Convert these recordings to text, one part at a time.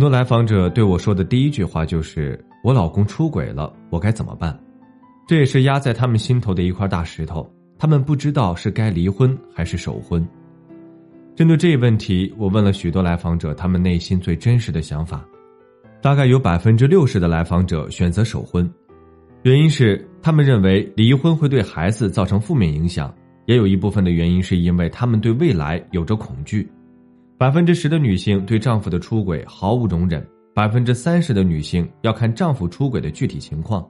很多来访者对我说的第一句话就是：“我老公出轨了，我该怎么办？”这也是压在他们心头的一块大石头，他们不知道是该离婚还是守婚。针对这一问题，我问了许多来访者他们内心最真实的想法，大概有百分之六十的来访者选择守婚，原因是他们认为离婚会对孩子造成负面影响，也有一部分的原因是因为他们对未来有着恐惧。百分之十的女性对丈夫的出轨毫无容忍，百分之三十的女性要看丈夫出轨的具体情况。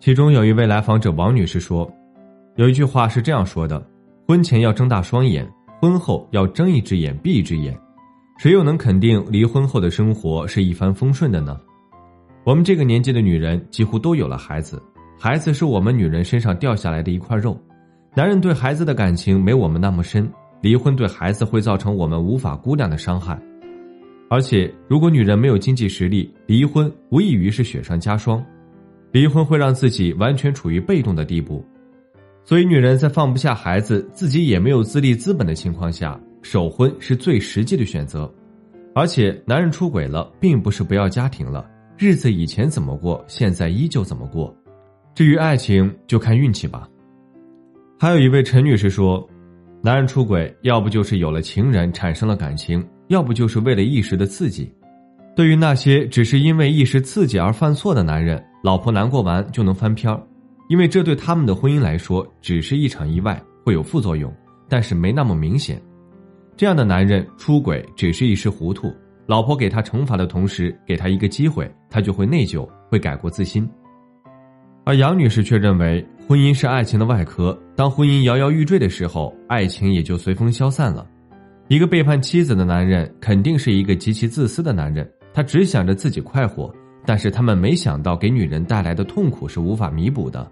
其中有一位来访者王女士说：“有一句话是这样说的，婚前要睁大双眼，婚后要睁一只眼闭一只眼。谁又能肯定离婚后的生活是一帆风顺的呢？我们这个年纪的女人几乎都有了孩子，孩子是我们女人身上掉下来的一块肉，男人对孩子的感情没我们那么深。”离婚对孩子会造成我们无法估量的伤害，而且如果女人没有经济实力，离婚无异于是雪上加霜。离婚会让自己完全处于被动的地步，所以女人在放不下孩子，自己也没有自立资本的情况下，守婚是最实际的选择。而且男人出轨了，并不是不要家庭了，日子以前怎么过，现在依旧怎么过。至于爱情，就看运气吧。还有一位陈女士说。男人出轨，要不就是有了情人产生了感情，要不就是为了一时的刺激。对于那些只是因为一时刺激而犯错的男人，老婆难过完就能翻篇儿，因为这对他们的婚姻来说只是一场意外，会有副作用，但是没那么明显。这样的男人出轨只是一时糊涂，老婆给他惩罚的同时给他一个机会，他就会内疚，会改过自新。而杨女士却认为，婚姻是爱情的外壳。当婚姻摇摇欲坠的时候，爱情也就随风消散了。一个背叛妻子的男人，肯定是一个极其自私的男人。他只想着自己快活，但是他们没想到，给女人带来的痛苦是无法弥补的。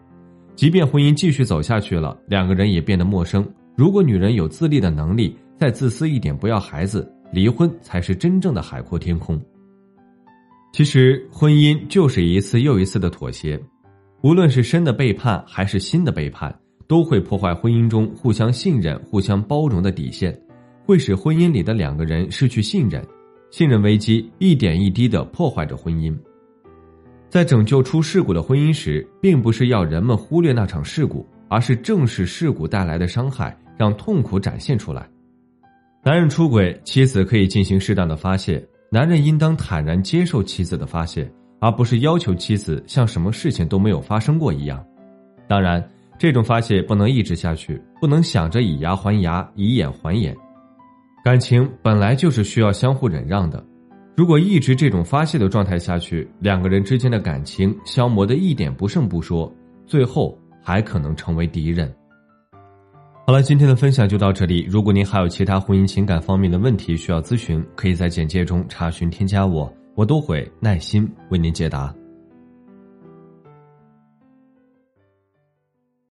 即便婚姻继续走下去了，两个人也变得陌生。如果女人有自立的能力，再自私一点，不要孩子，离婚才是真正的海阔天空。其实，婚姻就是一次又一次的妥协。无论是深的背叛还是新的背叛，都会破坏婚姻中互相信任、互相包容的底线，会使婚姻里的两个人失去信任，信任危机一点一滴的破坏着婚姻。在拯救出事故的婚姻时，并不是要人们忽略那场事故，而是正视事故带来的伤害，让痛苦展现出来。男人出轨，妻子可以进行适当的发泄，男人应当坦然接受妻子的发泄。而不是要求妻子像什么事情都没有发生过一样。当然，这种发泄不能一直下去，不能想着以牙还牙，以眼还眼。感情本来就是需要相互忍让的。如果一直这种发泄的状态下去，两个人之间的感情消磨的一点不剩不说，最后还可能成为敌人。好了，今天的分享就到这里。如果您还有其他婚姻情感方面的问题需要咨询，可以在简介中查询添加我。我都会耐心为您解答。